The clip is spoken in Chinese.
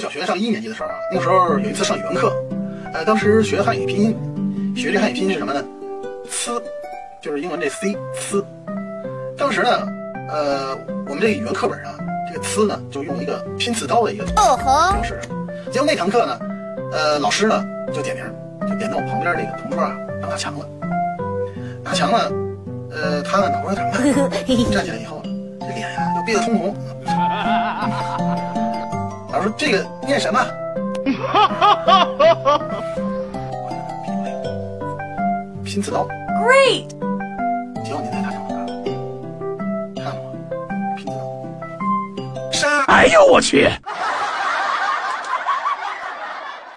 小学上一年级的时候啊，那个时候有一次上语文课，呃，当时学汉语拼音，学这汉语拼音是什么呢？呲，就是英文这 c 呲。当时呢，呃，我们这个语文课本上这个呲呢，就用一个拼刺刀的一个方式。结果那堂课呢，呃，老师呢就点名，就点到我旁边这个同桌啊，让打墙了。大强呢，呃，他呢脑瓜有点慢，站起来以后，这脸呀就憋得通红。老师说这个念什么？拼刺刀。Great! 结果你在他上看看我拼刺刀。杀！哎呦我去！